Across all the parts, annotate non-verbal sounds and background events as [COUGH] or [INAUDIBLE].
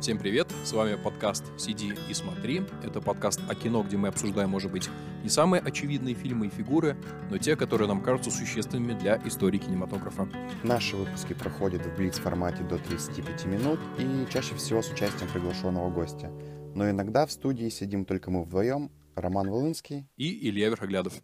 Всем привет, с вами подкаст «Сиди и смотри». Это подкаст о кино, где мы обсуждаем, может быть, не самые очевидные фильмы и фигуры, но те, которые нам кажутся существенными для истории кинематографа. Наши выпуски проходят в блиц-формате до 35 минут и чаще всего с участием приглашенного гостя. Но иногда в студии сидим только мы вдвоем, Роман Волынский и Илья Верхоглядов.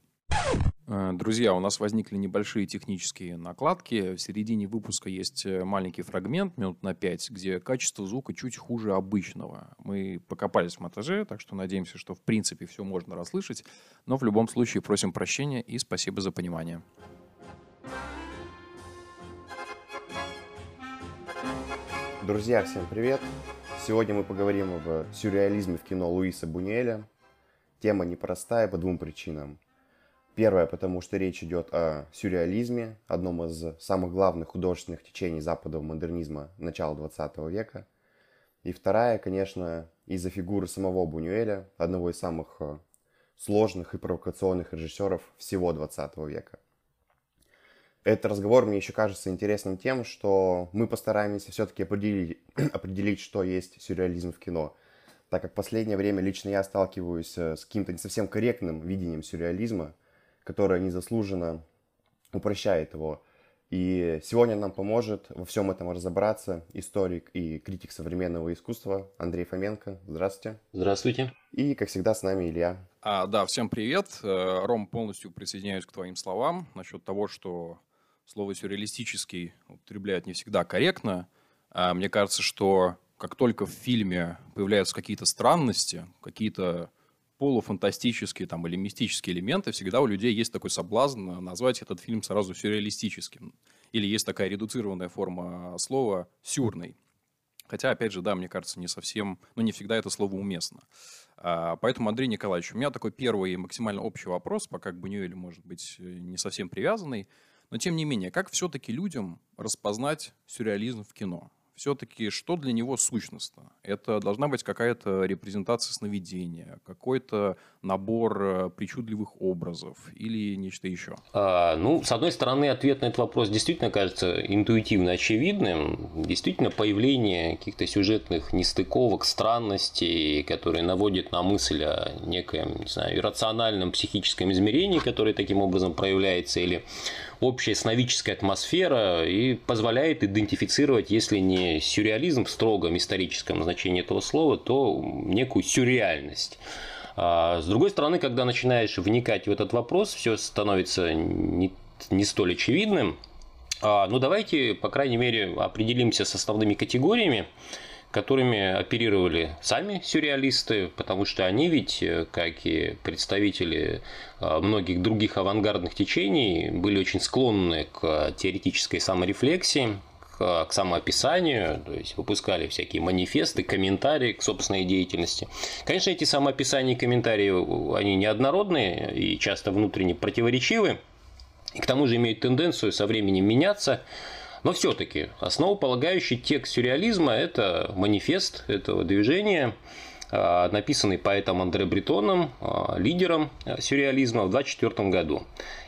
Э, друзья, у нас возникли небольшие технические накладки. В середине выпуска есть э, маленький фрагмент, минут на 5, где качество звука чуть хуже обычного. Мы покопались в монтаже, так что надеемся, что в принципе все можно расслышать. Но в любом случае просим прощения и спасибо за понимание. Друзья, всем привет! Сегодня мы поговорим об сюрреализме в кино Луиса Бунюэля. Тема непростая по двум причинам. Первое, потому что речь идет о сюрреализме, одном из самых главных художественных течений западного модернизма начала 20 века. И вторая, конечно, из-за фигуры самого Бунюэля, одного из самых э, сложных и провокационных режиссеров всего 20 века. Этот разговор мне еще кажется интересным тем, что мы постараемся все-таки определить, [CLEARS THROAT] определить, что есть сюрреализм в кино. Так как в последнее время лично я сталкиваюсь э, с каким-то не совсем корректным видением сюрреализма – которая незаслуженно упрощает его. И сегодня нам поможет во всем этом разобраться историк и критик современного искусства Андрей Фоменко. Здравствуйте. Здравствуйте. И, как всегда, с нами Илья. А, да, всем привет. Э, Ром, полностью присоединяюсь к твоим словам насчет того, что слово «сюрреалистический» употребляют не всегда корректно. А мне кажется, что как только в фильме появляются какие-то странности, какие-то полуфантастические там, или мистические элементы, всегда у людей есть такой соблазн назвать этот фильм сразу сюрреалистическим. Или есть такая редуцированная форма слова «сюрный». Хотя, опять же, да, мне кажется, не совсем, ну, не всегда это слово уместно. А, поэтому, Андрей Николаевич, у меня такой первый максимально общий вопрос, пока к Бунюэлю, может быть, не совсем привязанный. Но, тем не менее, как все-таки людям распознать сюрреализм в кино? Все-таки что для него сущностно? Это должна быть какая-то репрезентация сновидения, какой-то набор э, причудливых образов или нечто еще? А, ну, с одной стороны, ответ на этот вопрос действительно кажется интуитивно очевидным. Действительно, появление каких-то сюжетных нестыковок, странностей, которые наводят на мысль о некоем, не знаю, иррациональном психическом измерении, которое таким образом проявляется, или общая сновидческая атмосфера и позволяет идентифицировать, если не сюрреализм в строгом историческом значении этого слова, то некую сюрреальность. А с другой стороны, когда начинаешь вникать в этот вопрос, все становится не, не столь очевидным. А, ну, давайте, по крайней мере, определимся с основными категориями которыми оперировали сами сюрреалисты, потому что они ведь, э, как и представители э, многих других авангардных течений, были очень склонны к теоретической саморефлексии, к, самоописанию, то есть выпускали всякие манифесты, комментарии к собственной деятельности. Конечно, эти самоописания и комментарии, они неоднородные и часто внутренне противоречивы, и к тому же имеют тенденцию со временем меняться. Но все-таки основополагающий текст сюрреализма – это манифест этого движения, а, написанный поэтом Андре Бретоном, а, лидером сюрреализма в 1924 году.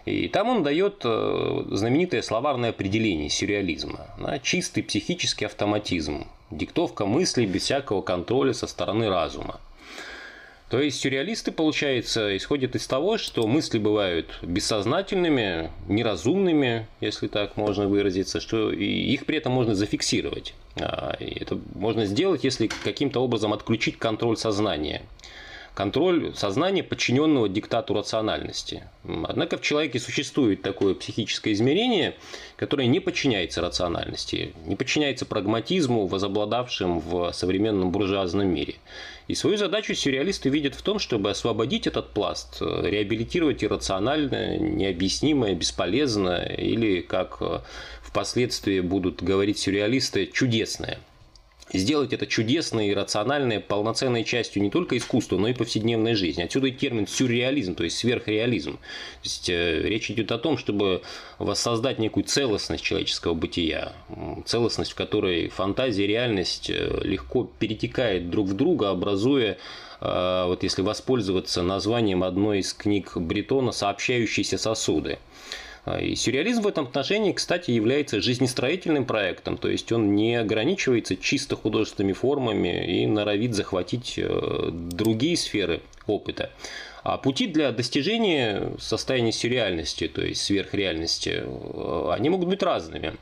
И там он дает э, знаменитое словарное определение сюрреализма. Чистый психический автоматизм, диктовка мыслей без всякого контроля со стороны разума. То есть сюрреалисты, получается, исходят из того, что мысли бывают бессознательными, неразумными, если так можно выразиться, что их при этом можно зафиксировать. А, это можно сделать, если каким-то образом отключить контроль сознания контроль сознания, подчиненного диктату рациональности. Однако в человеке существует такое психическое измерение, которое не подчиняется рациональности, не подчиняется прагматизму, возобладавшим в современном буржуазном мире. И свою задачу сюрреалисты видят в том, чтобы освободить этот пласт, реабилитировать иррациональное, необъяснимое, бесполезное или, как впоследствии будут говорить сюрреалисты, чудесное – сделать это чудесной, рациональной, полноценной частью не только искусства, но и повседневной жизни. Отсюда и термин сюрреализм, то есть сверхреализм. То есть э, речь идет о том, чтобы воссоздать некую целостность человеческого бытия, целостность, в которой фантазия и реальность э, легко перетекает друг в друга, образуя э, вот если воспользоваться названием одной из книг Бретона «Сообщающиеся сосуды». А, и сюрреализм в этом отношении, кстати, является жизнестроительным проектом, то есть он не ограничивается чисто художественными формами и норовит захватить э, другие сферы опыта. А пути для достижения состояния сюрреальности, то есть сверхреальности, э, они могут быть разными.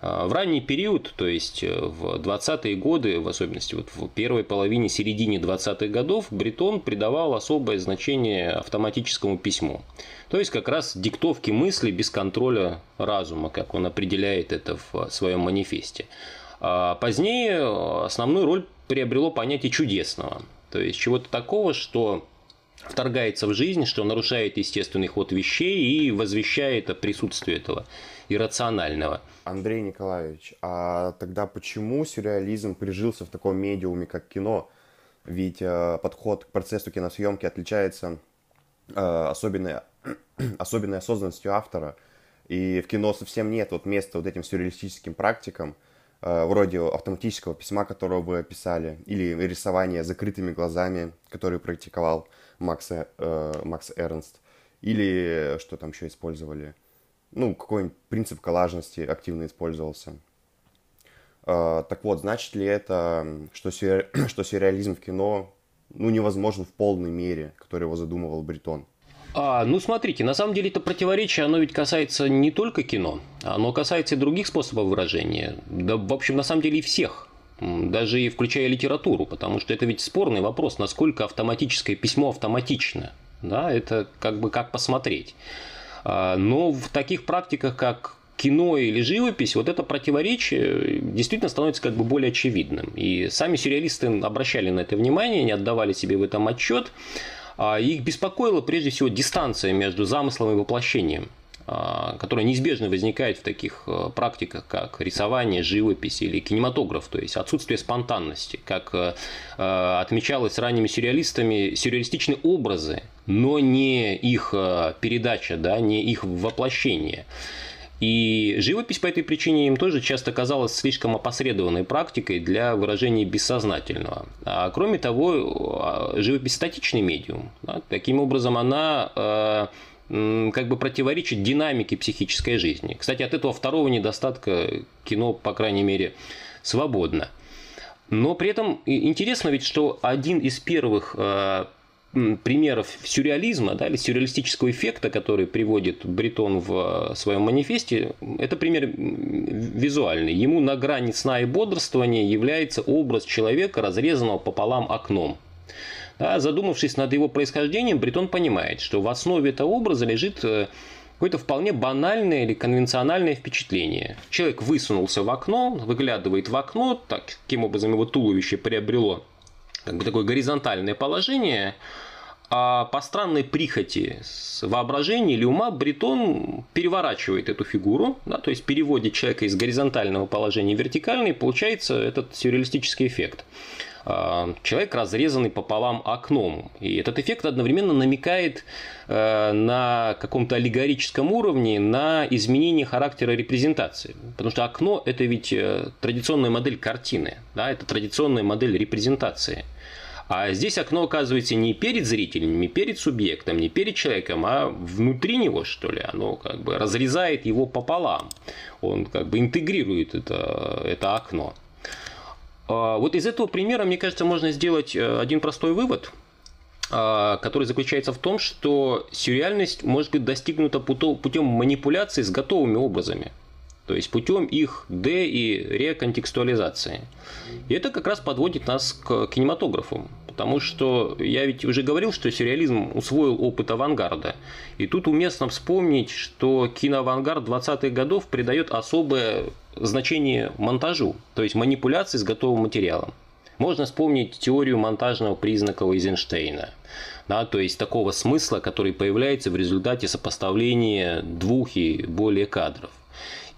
А, в ранний период, то есть э, в 20-е годы, в особенности вот в первой половине, середине 20-х годов, Бретон придавал особое значение автоматическому письму. То есть как раз диктовки мысли без контроля разума, как он определяет это в своем манифесте. А позднее основную роль приобрело понятие чудесного. То есть чего-то такого, что вторгается в жизнь, что нарушает естественный ход вещей и возвещает о присутствии этого иррационального. Андрей Николаевич, а тогда почему сюрреализм прижился в таком медиуме, как кино? Ведь э, подход к процессу киносъемки отличается э, особенной, [CLEARS THROAT] особенной осознанностью автора. И в кино совсем нет вот места вот этим сюрреалистическим практикам, э, вроде автоматического письма, которое вы описали, или рисования закрытыми глазами, который практиковал Макс, э, Макс Эрнст, или что там еще использовали, ну, какой-нибудь принцип коллажности активно использовался. Э, так вот, значит ли это, что, сюр... [CLEARS THROAT] что сюрреализм в кино ну, невозможен в полной мере, который его задумывал Бретон? А, ну, смотрите, на самом деле это противоречие, оно ведь касается не только кино, оно касается и других способов выражения. Да, в общем, на самом деле и всех даже и включая литературу, потому что это ведь спорный вопрос, насколько автоматическое письмо автоматично. Да, это как бы как посмотреть. А, но в таких практиках, как кино или живопись, вот это противоречие действительно становится как бы более очевидным. И сами сюрреалисты обращали на это внимание, не отдавали себе в этом отчет. А их беспокоила прежде всего дистанция между замыслом и воплощением. А, которая неизбежно возникает в таких э, практиках, как рисование, живопись или кинематограф, то есть отсутствие спонтанности, как э, отмечалось ранними сюрреалистами, сюрреалистичные образы, но не их передача, да, не их воплощение. И живопись по этой причине им тоже часто казалась слишком опосредованной практикой для выражения бессознательного. А кроме того, живопись статичный медиум. Да? Таким образом, она как бы противоречит динамике психической жизни. Кстати, от этого второго недостатка кино, по крайней мере, свободно. Но при этом интересно ведь, что один из первых э, примеров сюрреализма, да, или сюрреалистического эффекта, который приводит Бретон в э, своем манифесте, это пример визуальный. Ему на грани сна и бодрствования является образ человека, разрезанного пополам окном. Да, задумавшись над его происхождением, Бретон понимает, что в основе этого образа лежит э, какое-то вполне банальное или конвенциональное впечатление. Человек высунулся в окно, выглядывает в окно, таким образом его туловище приобрело как бы такое горизонтальное положение, а по странной прихоти воображения или ума Бретон переворачивает эту фигуру, да, то есть переводит человека из горизонтального положения в вертикальный, и получается этот сюрреалистический эффект. А, человек разрезанный пополам окном. И этот эффект одновременно намекает э, на каком-то аллегорическом уровне на изменение характера репрезентации. Потому что окно – это ведь э, традиционная модель картины, да, это традиционная модель репрезентации. А здесь окно оказывается не перед зрителем, не перед субъектом, не перед человеком, а внутри него, что ли. Оно как бы разрезает его пополам. Он как бы интегрирует это, это окно. А, вот из этого примера, мне кажется, можно сделать э, один простой вывод, а, который заключается в том, что сюрреальность может быть достигнута путем манипуляции с готовыми образами. То есть путем их де- и реконтекстуализации. И это как раз подводит нас к кинематографу. Потому что я ведь уже говорил, что сюрреализм усвоил опыт авангарда. И тут уместно вспомнить, что киноавангард 20-х годов придает особое значение монтажу, то есть манипуляции с готовым материалом. Можно вспомнить теорию монтажного признака Эйзенштейна, да, то есть такого смысла, который появляется в результате сопоставления двух и более кадров.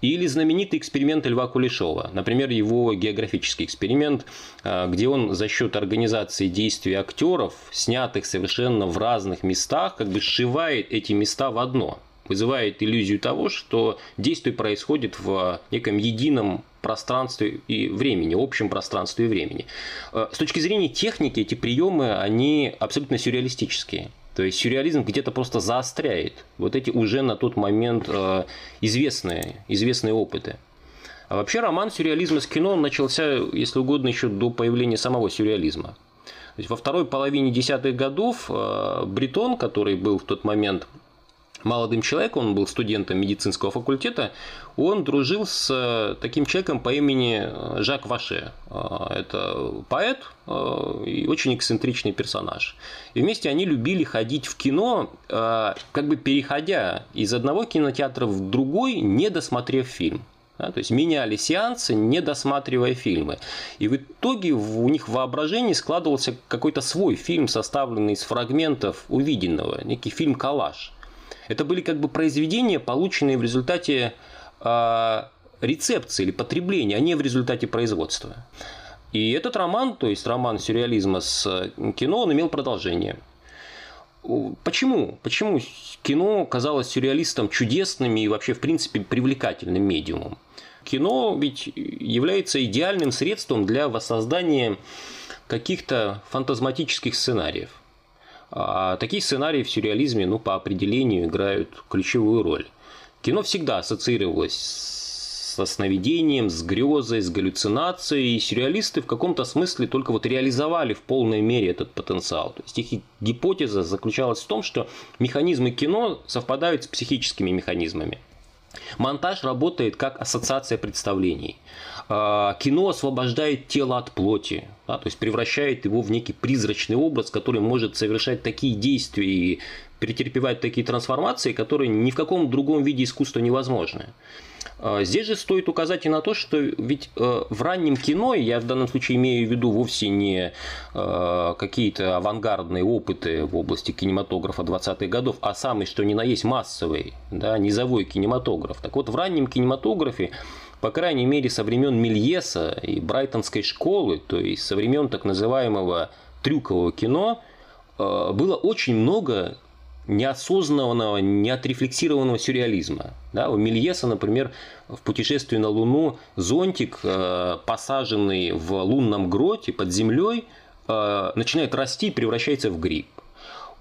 Или знаменитый эксперимент Льва Кулешова, например, его географический эксперимент, а, где он за счет организации действий актеров, снятых совершенно в разных местах, как бы сшивает эти места в одно вызывает иллюзию того, что действие происходит в неком едином пространстве и времени, общем пространстве и времени. Э, с точки зрения техники эти приемы, они абсолютно сюрреалистические. То есть сюрреализм где-то просто заостряет вот эти уже на тот момент э, известные, известные опыты. А вообще роман сюрреализма с кино начался, если угодно, еще до появления самого сюрреализма. То есть во второй половине десятых годов э, Бретон, который был в тот момент молодым человеком, он был студентом медицинского факультета, он дружил с э, таким человеком по имени э, Жак Ваше. Э, это поэт и очень эксцентричный персонаж. И вместе они любили ходить в кино, как бы переходя из одного кинотеатра в другой, не досмотрев фильм. То есть меняли сеансы, не досматривая фильмы. И в итоге у них в воображении складывался какой-то свой фильм, составленный из фрагментов увиденного, некий фильм-коллаж. Это были как бы произведения, полученные в результате э, рецепции или потребления, а не в результате производства. И этот роман, то есть роман сюрреализма с кино, он имел продолжение. Почему? Почему кино казалось сюрреалистам чудесным и вообще, в принципе, привлекательным медиумом? Кино ведь является идеальным средством для воссоздания каких-то фантазматических сценариев. А такие сценарии в сюрреализме, ну, по определению, играют ключевую роль. Кино всегда ассоциировалось со сновидением, с грезой, с галлюцинацией, и сюрреалисты в каком-то смысле только вот реализовали в полной мере этот потенциал. То есть их гипотеза заключалась в том, что механизмы кино совпадают с психическими механизмами. Монтаж работает как ассоциация представлений. А, кино освобождает тело от плоти, да, то есть превращает его в некий призрачный образ, который может совершать такие действия и претерпевать такие трансформации, которые ни в каком другом виде искусства невозможны. А, здесь же стоит указать и на то, что ведь э, в раннем кино, я в данном случае имею в виду вовсе не э, какие-то авангардные опыты в области кинематографа 20-х годов, а самый что ни на есть массовый, да, низовой кинематограф. Так вот, в раннем кинематографе по крайней мере, со времен Мельеса и Брайтонской школы, то есть со времен так называемого трюкового кино, э, было очень много неосознанного, неотрефлексированного сюрреализма. Да, у Мельеса, например, в «Путешествии на Луну» зонтик, э, посаженный в лунном гроте под землей, э, начинает расти и превращается в гриб.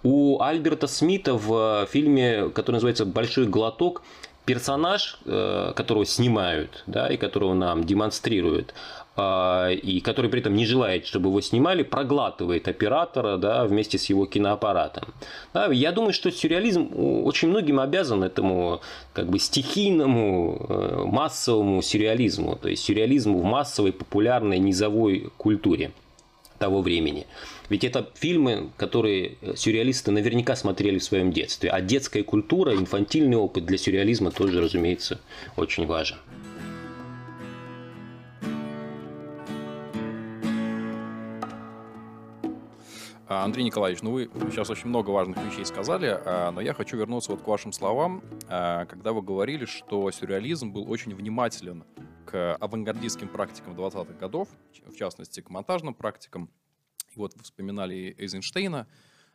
У Альберта Смита в фильме, который называется «Большой глоток», персонаж, э, которого снимают, да, и которого нам демонстрируют, а, и который при этом не желает, чтобы его снимали, проглатывает оператора да, вместе с его киноаппаратом. Да, я думаю, что сюрреализм очень многим обязан этому как бы стихийному, э, массовому сюрреализму, то есть сюрреализму в массовой, популярной, низовой культуре того времени. Ведь это фильмы, которые сюрреалисты наверняка смотрели в своем детстве. А детская культура, инфантильный опыт для сюрреализма тоже, разумеется, очень важен. А, Андрей Николаевич, ну вы сейчас очень много важных вещей сказали, а, но я хочу вернуться вот к вашим словам, а, когда вы говорили, что сюрреализм был очень внимателен к авангардистским практикам 20-х годов, в частности, к монтажным практикам. Вот вспоминали Эйзенштейна,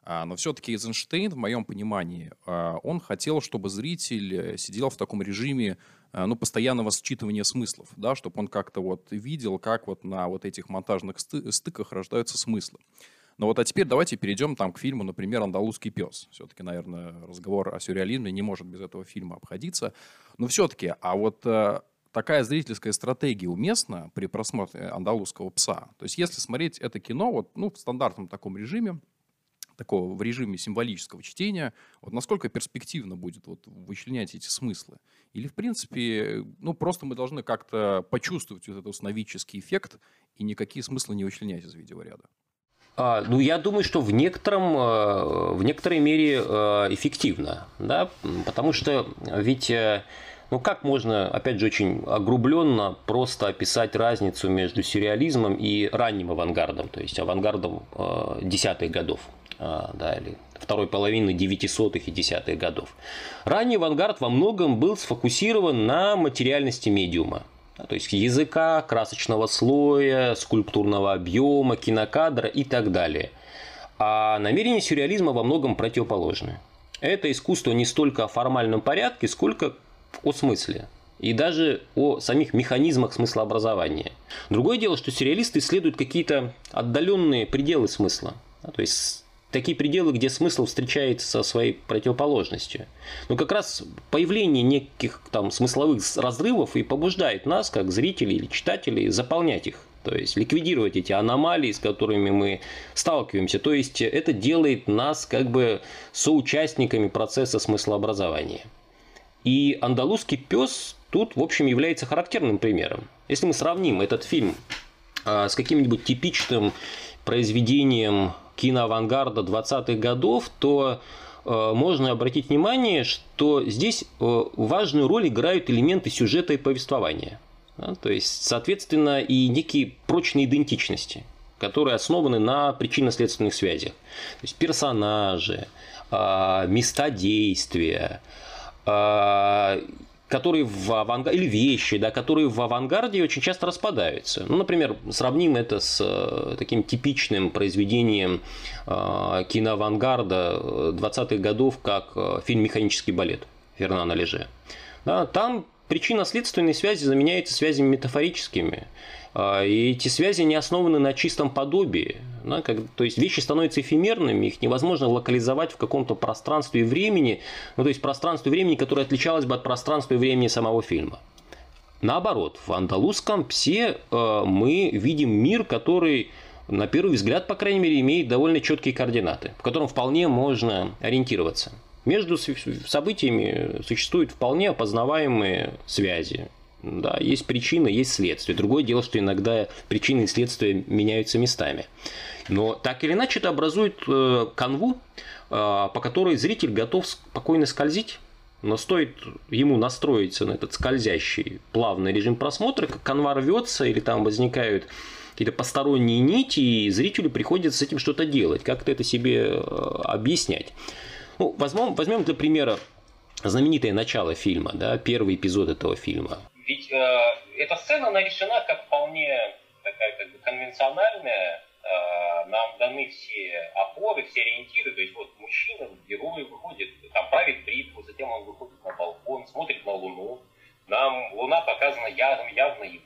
но все-таки Эйзенштейн, в моем понимании, он хотел, чтобы зритель сидел в таком режиме ну, постоянного считывания смыслов, да, чтобы он как-то вот видел, как вот на вот этих монтажных стыках рождаются смыслы. Но вот а теперь давайте перейдем там к фильму, например, «Андалузский пес». Все-таки, наверное, разговор о сюрреализме не может без этого фильма обходиться. Но все-таки, а вот э, такая зрительская стратегия уместна при просмотре «Андалузского пса»? То есть если смотреть это кино вот, ну, в стандартном таком режиме, такого в режиме символического чтения, вот насколько перспективно будет вот вычленять эти смыслы? Или, в принципе, ну, просто мы должны как-то почувствовать вот этот сновидческий эффект и никакие смыслы не вычленять из видеоряда? А, ну, я думаю, что в некотором, э, в некоторой мере э, эффективно, да, потому что ведь, э, ну, как можно, опять же, очень огрубленно просто описать разницу между сюрреализмом и ранним авангардом, то есть авангардом десятых годов, да, или второй половины 900-х и десятых годов. Ранний авангард во многом был сфокусирован на материальности медиума, то есть языка, красочного слоя, скульптурного объема, кинокадра и так далее. А намерения сюрреализма во многом противоположны. Это искусство не столько о формальном порядке, сколько о смысле. И даже о самих механизмах смыслообразования. Другое дело, что сюрреалисты исследуют какие-то отдаленные пределы смысла. То есть такие пределы, где смысл встречается со своей противоположностью. Но как раз появление неких там смысловых разрывов и побуждает нас, как зрителей или читателей, заполнять их. То есть ликвидировать эти аномалии, с которыми мы сталкиваемся. То есть это делает нас как бы соучастниками процесса смыслообразования. И андалузский пес тут, в общем, является характерным примером. Если мы сравним этот фильм а, с каким-нибудь типичным произведением киноавангарда 20-х годов, то э, можно обратить внимание, что здесь э, важную роль играют элементы сюжета и повествования. То есть, соответственно, и некие прочные идентичности, которые основаны на причинно-следственных связях. То есть персонажи, места действия, которые в авангарде, или вещи, да, которые в авангарде очень часто распадаются. Ну, например, сравним это с э, таким типичным произведением э, киноавангарда 20-х годов, как э, фильм «Механический балет» Фернана Леже. Да, там причинно-следственные связи заменяются связями метафорическими. А, и эти связи не основаны на чистом подобии. Да, как, то есть вещи становятся эфемерными, их невозможно локализовать в каком-то пространстве и времени, ну, то есть пространстве и времени, которое отличалось бы от пространства и времени самого фильма. Наоборот, в андалузском псе э, мы видим мир, который, на первый взгляд, по крайней мере, имеет довольно четкие координаты, в котором вполне можно ориентироваться. Между событиями существуют вполне опознаваемые связи. Да, есть причина, есть следствие. Другое дело, что иногда причины и следствия меняются местами. Но так или иначе это образует э, канву, э, по которой зритель готов спокойно скользить. Но стоит ему настроиться на этот скользящий плавный режим просмотра, как канва рвется или там возникают какие-то посторонние нити, и зрителю приходится с этим что-то делать, как-то это себе э, объяснять. Ну, возьмем, возьмем для примера знаменитое начало фильма, да, первый эпизод этого фильма. Ведь э, эта сцена, она решена как вполне такая как бы конвенциональная, э, нам даны все опоры, все ориентиры, то есть вот мужчина, герой выходит, там правит бритву, затем он выходит на балкон, смотрит на Луну, нам Луна показана явно, явно его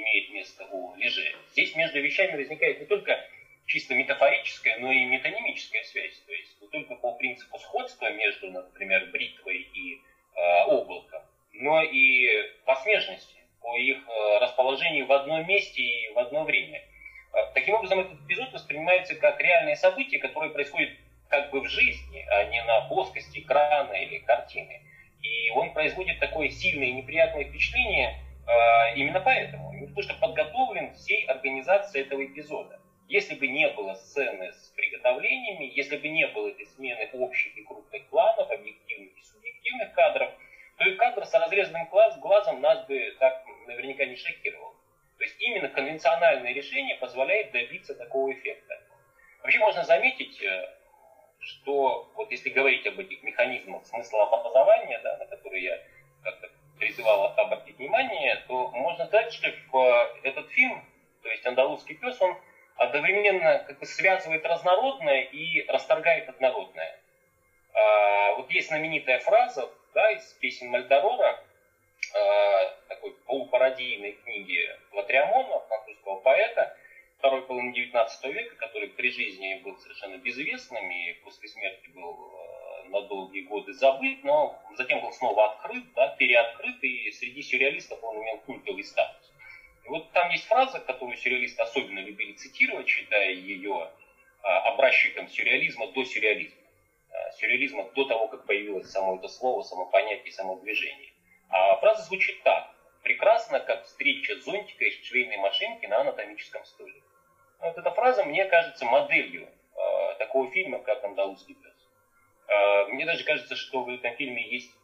имеет место у Леже. Здесь между вещами возникает не только чисто метафорическая, но и метанимическая связь. То есть не только по принципу сходства между, например, бритвой и э, облаком, но и по смежности, по их э, расположению в одном месте и в одно время. Э, таким образом, этот эпизод воспринимается как реальное событие, которое происходит как бы в жизни, а не на плоскости экрана или картины. И он производит такое сильное и неприятное впечатление э, именно поэтому. Потому что подготовлен всей организацией этого эпизода. Если бы не было сцены с приготовлениями, если бы не было этой смены общих и крупных планов, объективных и субъективных кадров, то и кадр с разрезанным глаз, глазом нас бы так наверняка не шокировал. То есть именно конвенциональное решение позволяет добиться такого эффекта. Вообще можно заметить, э, что вот если говорить об этих механизмах смысла образования, да, на которые я как-то призывал обратить внимание, то можно сказать, что в этот фильм, то есть «Андалузский пес», он одновременно как бы связывает разнородное и расторгает однородное. А, вот есть знаменитая фраза да, из песен Мальдорора, а, такой полупародийной книги Латриамона, французского поэта, второй половины 19 века, который при жизни был совершенно безвестным и после смерти был а, на долгие годы забыт, но затем был снова открыт, да, переоткрыт, и среди сюрреалистов он имел культовый статус. Вот там есть фраза, которую сюрреалисты особенно любили цитировать, считая ее а, образчиком сюрреализма до сюрреализма. сюрреализма до того, как появилось само это слово, само понятие, само движение. А фраза звучит так. Прекрасно, как встреча зонтика и швейной машинки на анатомическом столе. Вот эта фраза, мне кажется, моделью э, такого фильма, как «Андалузский пес». Э, мне даже кажется, что в этом фильме есть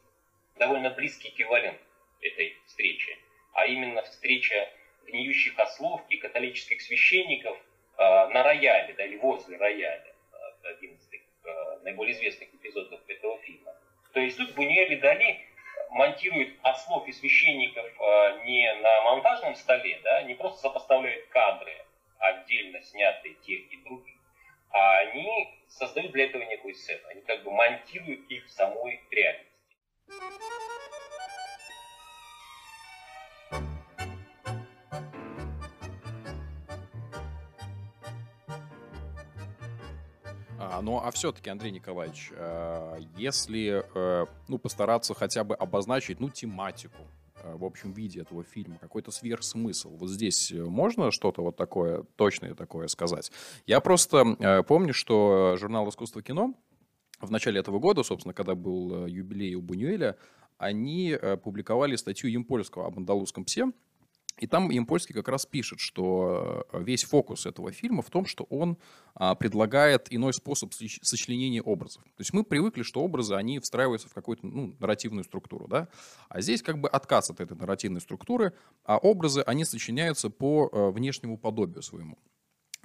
довольно близкий эквивалент этой встречи, а именно встреча гниющих ослов и католических священников э, на рояле, да, или возле рояля. Это один из э, наиболее известных эпизодов этого фильма. То есть тут Бунюэль и Дали монтируют ослов и священников э, не на монтажном столе, да, не просто сопоставляют кадры, отдельно снятые тех и других, а они создают для этого некую сцену. Они как бы монтируют их в самой реальности. А, ну, а все-таки, Андрей Николаевич, э, если э, ну, постараться хотя бы обозначить ну, тематику, в общем виде этого фильма, какой-то сверхсмысл. Вот здесь можно что-то вот такое, точное такое сказать? Я просто помню, что журнал «Искусство кино» в начале этого года, собственно, когда был юбилей у Бунюэля, они публиковали статью Емпольского об андалузском псе, и там Ямпольский как раз пишет, что э, весь фокус этого фильма в том, что он а, предлагает иной способ сочленения образов. То есть мы привыкли, что образы, они встраиваются в какую-то ну, нарративную структуру, да? А здесь как бы отказ от этой нарративной структуры, а образы, они сочиняются по а, внешнему подобию своему.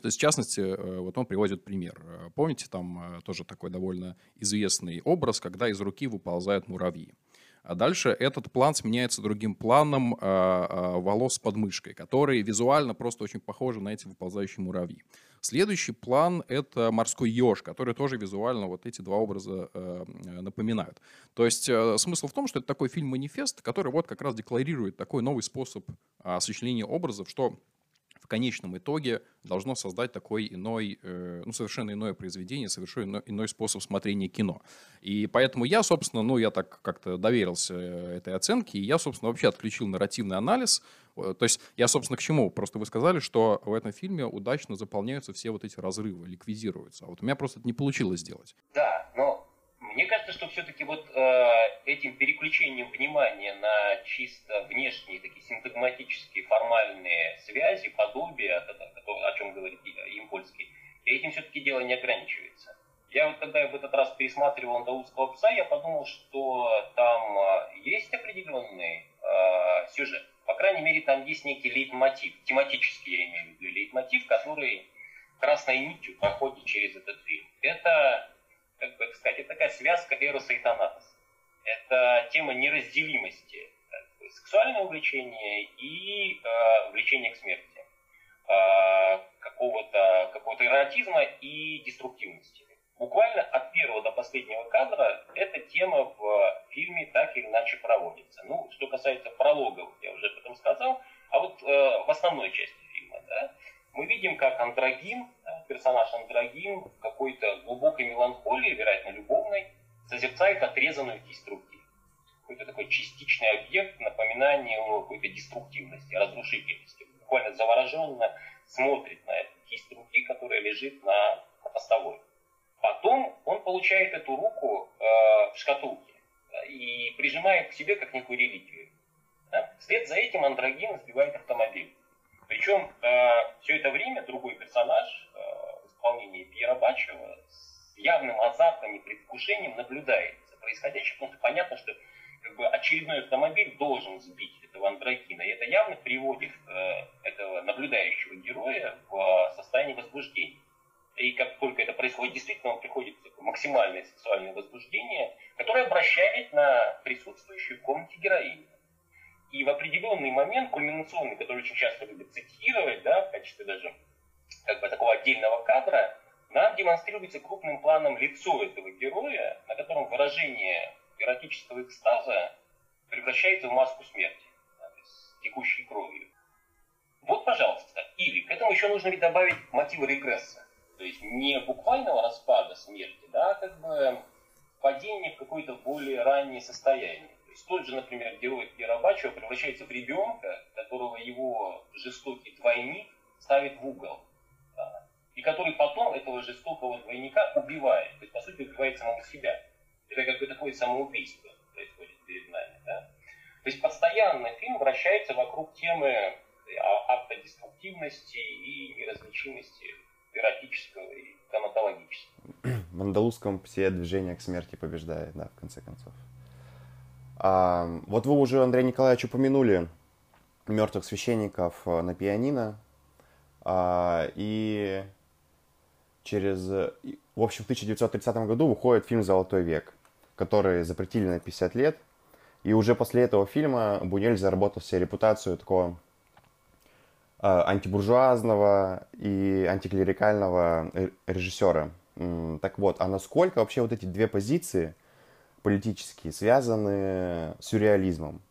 То есть, в частности, э, вот он приводит пример. Помните, там тоже такой довольно известный образ, когда из руки выползают муравьи. А дальше этот план сменяется другим планом э, э, волос под мышкой, которые визуально просто очень похожи на эти выползающие муравьи. Следующий план — это морской еж, который тоже визуально вот эти два образа э, напоминают. То есть э, смысл в том, что это такой фильм-манифест, который вот как раз декларирует такой новый способ э, осуществления образов, что конечном итоге должно создать такой иной, э, ну, совершенно иное произведение, совершенно иной способ смотрения кино. И поэтому я, собственно, ну, я так как-то доверился э, этой оценке, и я, собственно, вообще отключил нарративный анализ. Э, то есть я, собственно, к чему? Просто вы сказали, что в этом фильме удачно заполняются все вот эти разрывы, ликвидируются. А вот у меня просто это не получилось сделать. Да, но мне кажется, что все-таки вот э, этим переключением внимания на чисто внешние, такие синтагматические, формальные связи, подобия, о чем говорит Импольский, этим все-таки дело не ограничивается. Я вот когда я в этот раз пересматривал «Андалузского пса», я подумал, что там э, есть определенный э, сюжет. По крайней мере, там есть некий лейтмотив, тематический, я имею в виду, лейтмотив, который красной нитью проходит через этот фильм. Это это такая связка Эроса и Танатоса. Это тема неразделимости сексуального влечения и э, влечения к смерти. Э, какого-то какого эротизма и деструктивности. Буквально от первого до последнего кадра эта тема в фильме так или иначе проводится. Ну, что касается прологов, я уже об этом сказал. А вот э, в основной части фильма, да, мы видим, как андрогин, персонаж андрогин в какой-то глубокой меланхолии, вероятно, любовной, созерцает отрезанную кисть. Какой-то такой частичный объект, напоминание о какой-то деструктивности, разрушительности. Буквально завороженно смотрит на эту кисть руки, которая лежит на, постовой. Потом он получает эту руку э, в шкатулке и прижимает к себе как некую реликвию. Да? Вслед за этим андрогин сбивает автомобиль. Причем э, все это время другой персонаж э, в исполнении Пьера Бачева с явным азартом и предвкушением наблюдает потому что понятно, что как бы, очередной автомобиль должен сбить этого андрогина. И это явно приводит э, этого наблюдающего героя в состояние возбуждения. И как только это происходит, действительно он приходит в максимальное сексуальное возбуждение, которое обращает на присутствующую в комнате героиню. И в определенный момент, кульминационный, который очень часто любят цитировать, да, в качестве даже как бы такого отдельного кадра, нам демонстрируется крупным планом лицо этого героя, на котором выражение эротического экстаза превращается в маску смерти, с текущей кровью. Вот, пожалуйста. Или к этому еще нужно ведь добавить мотивы регресса. То есть не буквального распада смерти, да, а как бы падение в какое-то более раннее состояние. То есть тот же, например, герой Пьера превращается в ребенка, которого его жестокий двойник ставит в угол. И который потом этого жестокого двойника убивает. То есть, по сути, убивает самого себя. Это как бы такое самоубийство происходит перед нами. Да? То есть постоянно фильм вращается вокруг темы автодеструктивности и неразличимости эротического и тонатологического. В андалузском все движение к смерти побеждает, да, в конце концов. А, вот вы уже, Андрей Николаевич, упомянули мертвых священников э, на пианино. А, и через... В общем, в 1930 году выходит фильм «Золотой век», который запретили на 50 лет. И уже после этого фильма Бунель заработал себе репутацию такого э, антибуржуазного и антиклерикального режиссера. Так вот, а насколько вообще вот эти две позиции политические связаны с сюрреализмом?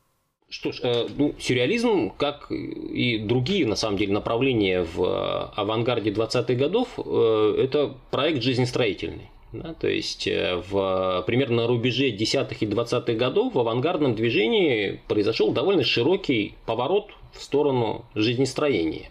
Что ж, э, ну, сюрреализм, как и другие, на самом деле, направления в э, авангарде 20-х годов, э, это проект жизнестроительный. Да, то есть в, примерно на рубеже 10-х и 20-х годов в авангардном движении произошел довольно широкий поворот в сторону жизнестроения.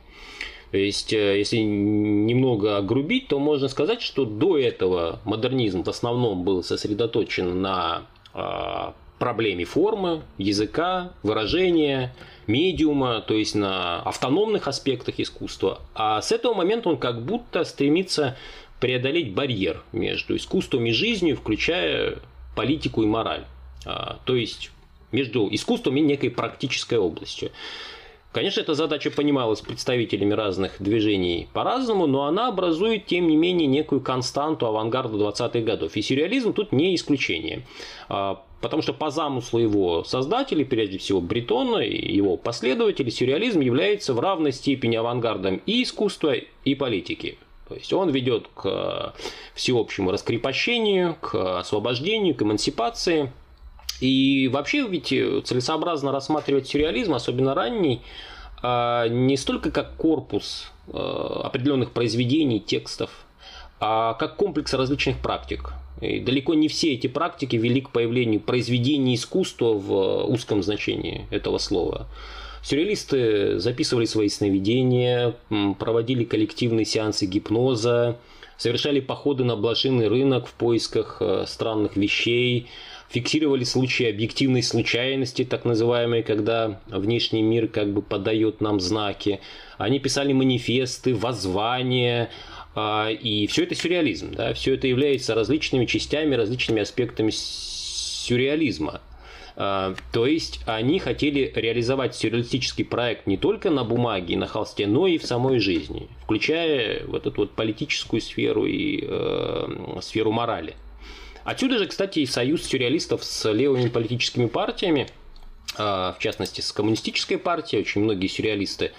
То есть, если немного огрубить, то можно сказать, что до этого модернизм в основном был сосредоточен на а, проблеме формы, языка, выражения, медиума, то есть на автономных аспектах искусства. А с этого момента он как будто стремится преодолеть барьер между искусством и жизнью, включая политику и мораль. А, то есть между искусством и некой практической областью. Конечно, эта задача понималась представителями разных движений по-разному, но она образует, тем не менее, некую константу авангарда 20-х годов. И сюрреализм тут не исключение. А, потому что по замыслу его создателей, прежде всего Бретона и его последователей, сюрреализм является в равной степени авангардом и искусства, и политики. То есть он ведет к всеобщему раскрепощению, к освобождению, к эмансипации – и вообще ведь э, целесообразно рассматривать сюрреализм, особенно ранний, а, не столько как корпус э, определенных произведений, текстов, а как комплекс различных практик. И далеко не все эти практики вели к появлению произведений искусства в э, узком значении этого слова. Сюрреалисты записывали свои сновидения, проводили коллективные сеансы гипноза, совершали походы на блошиный рынок в поисках странных вещей, фиксировали случаи объективной случайности, так называемые, когда внешний мир как бы подает нам знаки. Они писали манифесты, воззвания, и все это сюрреализм, да, все это является различными частями, различными аспектами сюрреализма. А, то есть они хотели реализовать сюрреалистический проект не только на бумаге и на холсте, но и в самой жизни, включая вот эту вот политическую сферу и э, сферу морали. Отсюда же, кстати, и союз сюрреалистов с левыми политическими партиями, а, в частности, с коммунистической партией. Очень многие сюрреалисты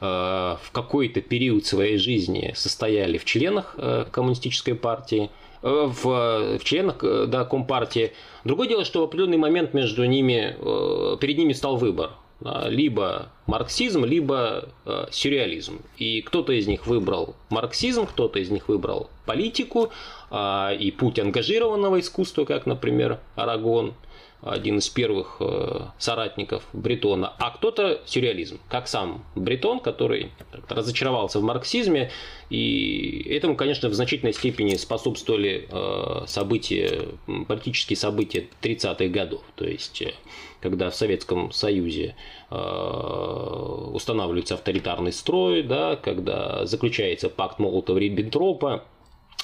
а, в какой-то период своей жизни состояли в членах а, коммунистической партии, в, в членах да, Компартии. Другое дело, что в определенный момент между ними, перед ними стал выбор. Либо марксизм, либо сюрреализм. И кто-то из них выбрал марксизм, кто-то из них выбрал политику, а, и путь ангажированного искусства, как, например, Арагон, один из первых э, соратников Бретона, а кто-то сюрреализм, как сам Бретон, который разочаровался в марксизме, и этому, конечно, в значительной степени способствовали э, события, политические события 30-х годов, то есть э, когда в Советском Союзе устанавливается авторитарный строй, да, когда заключается пакт Молотова-Риббентропа,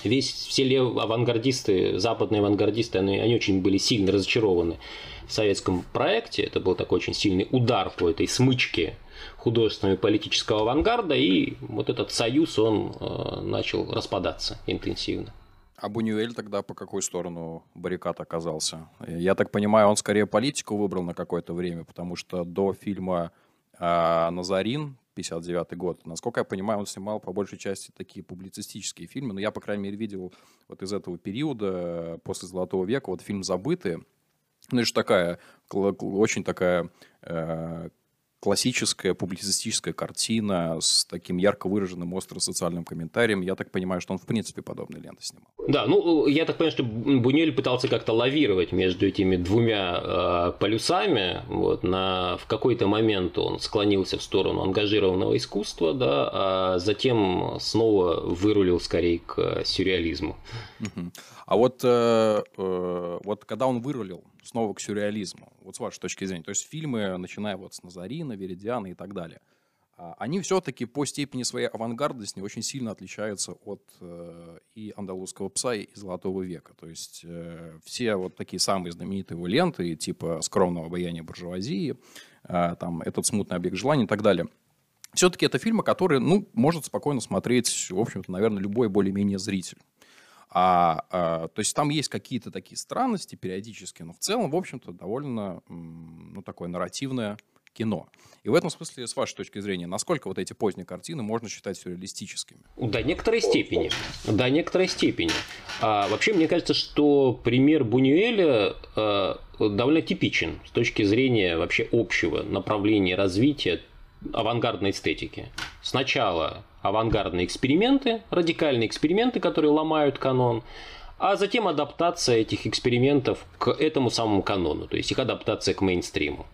весь, все лев, авангардисты, западные авангардисты, они, они очень были сильно разочарованы в советском проекте. Это был такой очень сильный удар по этой смычке художественного и политического авангарда, и вот этот союз, он э, начал распадаться интенсивно. А Бунюэль тогда по какую сторону баррикад оказался? Я так понимаю, он скорее политику выбрал на какое-то время, потому что до фильма э, «Назарин» 59 год. Насколько я понимаю, он снимал по большей части такие публицистические фильмы. Но я, по крайней мере, видел вот из этого периода, после «Золотого века», вот фильм «Забытые». Ну, это же такая, очень такая э, классическая публицистическая картина с таким ярко выраженным остро-социальным комментарием. Я так понимаю, что он, в принципе, подобные ленты снимал. Да, ну, я так понимаю, что Бунель пытался как-то лавировать между этими двумя э, полюсами. Вот, на, в какой-то момент он склонился в сторону ангажированного искусства, да, а затем снова вырулил скорее к сюрреализму. А вот, э, э, вот когда он вырулил снова к сюрреализму, вот с вашей точки зрения, то есть фильмы, начиная вот с Назарина, Веридиана и так далее, а, они все-таки по степени своей авангардности очень сильно отличаются от э, и «Андалузского пса», и «Золотого века». То есть э, все вот такие самые знаменитые его ленты, типа «Скромного обаяния буржуазии», э, там «Этот смутный объект желаний» и так далее – все-таки это фильмы, которые, ну, может спокойно смотреть, в общем-то, наверное, любой более-менее зритель. А, а, то есть там есть какие-то такие странности периодически, но в целом, в общем-то, довольно, ну, такое нарративное кино. И в этом смысле, с вашей точки зрения, насколько вот эти поздние картины можно считать сюрреалистическими? До некоторой степени. До некоторой степени. А, вообще, мне кажется, что пример Бунюэля а, довольно типичен с точки зрения вообще общего направления развития авангардной эстетики. Сначала авангардные эксперименты, радикальные эксперименты, которые ломают канон, а затем адаптация этих экспериментов к этому самому канону, то есть их адаптация к мейнстриму.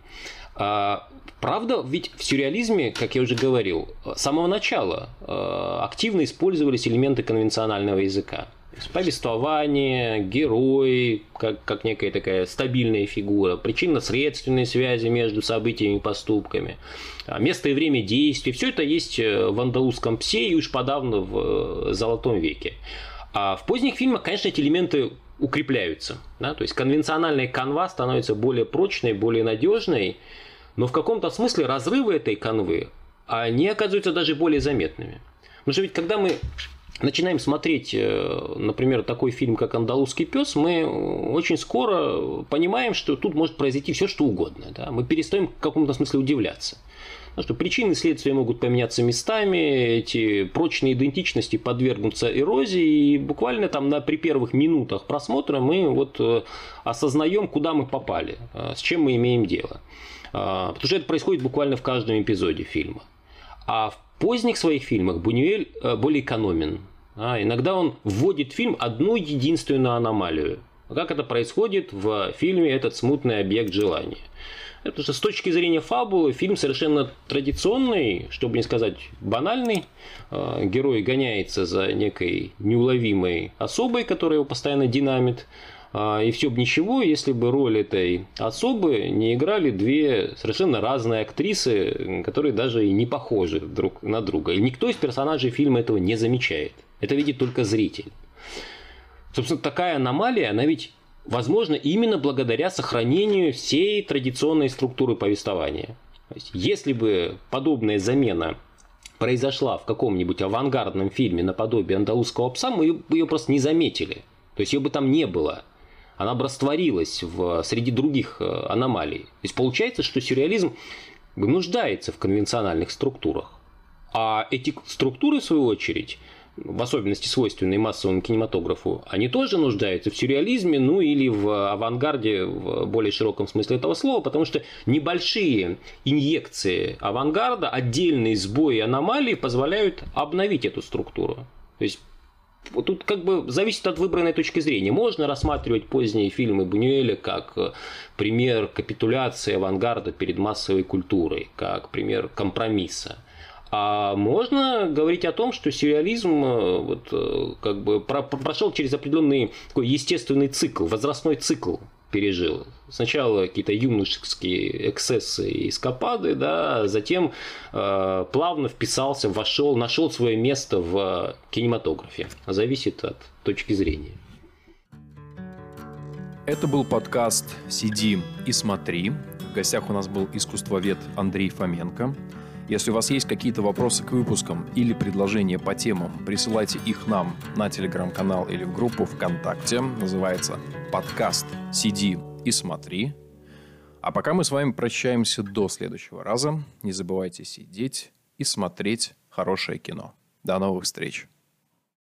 А, правда, ведь в сюрреализме, как я уже говорил, с самого начала а, активно использовались элементы конвенционального языка. Повествование, герой, как, как некая такая стабильная фигура, причинно-следственные связи между событиями и поступками, а, место и время действия. Все это есть э, в андалузском псе и уж подавно в э, Золотом веке. А в поздних фильмах, конечно, эти элементы укрепляются. Да? То есть конвенциональная канва становится более прочной, более надежной, но в каком-то смысле разрывы этой канвы, они оказываются даже более заметными. Потому что ведь когда мы начинаем смотреть, э, например, такой фильм, как «Андалузский пес», мы очень скоро понимаем, что тут может произойти все, что угодно. Да? Мы перестаем в каком-то смысле удивляться. Потому что причины следствия могут поменяться местами, эти прочные идентичности подвергнутся эрозии, и буквально там на, при первых минутах просмотра мы вот э, осознаем, куда мы попали, э, с чем мы имеем дело. Потому что это происходит буквально в каждом эпизоде фильма. А в поздних своих фильмах Бунюэль э, более экономен. А, иногда он вводит в фильм одну единственную аномалию. Как это происходит в фильме «Этот смутный объект желания». Потому что с точки зрения фабулы фильм совершенно традиционный, чтобы не сказать банальный. А, герой гоняется за некой неуловимой особой, которая его постоянно динамит. А, и все бы ничего, если бы роль этой особы не играли две совершенно разные актрисы, которые даже и не похожи друг на друга. И никто из персонажей фильма этого не замечает. Это видит только зритель. Собственно, такая аномалия, она ведь возможна именно благодаря сохранению всей традиционной структуры повествования. если бы подобная замена произошла в каком-нибудь авангардном фильме наподобие «Андалузского пса», мы ее просто не заметили. То есть ее бы там не было она бы растворилась в, среди других э, аномалий. То есть получается, что сюрреализм нуждается в конвенциональных структурах. А эти структуры, в свою очередь, в особенности свойственные массовому кинематографу, они тоже нуждаются в сюрреализме, ну или в авангарде в более широком смысле этого слова, потому что небольшие инъекции авангарда, отдельные сбои аномалии позволяют обновить эту структуру. То есть вот тут как бы зависит от выбранной точки зрения. Можно рассматривать поздние фильмы Бунюэля как э, пример капитуляции авангарда перед массовой культурой, как пример компромисса. А можно говорить о том, что сюрреализм э, вот, э, как бы прошел через определенный такой естественный цикл, возрастной цикл пережил. Сначала какие-то юношеские эксцессы и эскапады, да, затем э, плавно вписался, вошел, нашел свое место в кинематографе. Зависит от точки зрения. Это был подкаст «Сиди и смотри». В гостях у нас был искусствовед Андрей Фоменко. Если у вас есть какие-то вопросы к выпускам или предложения по темам, присылайте их нам на телеграм-канал или в группу ВКонтакте. Называется подкаст «Сиди и смотри». А пока мы с вами прощаемся до следующего раза. Не забывайте сидеть и смотреть хорошее кино. До новых встреч!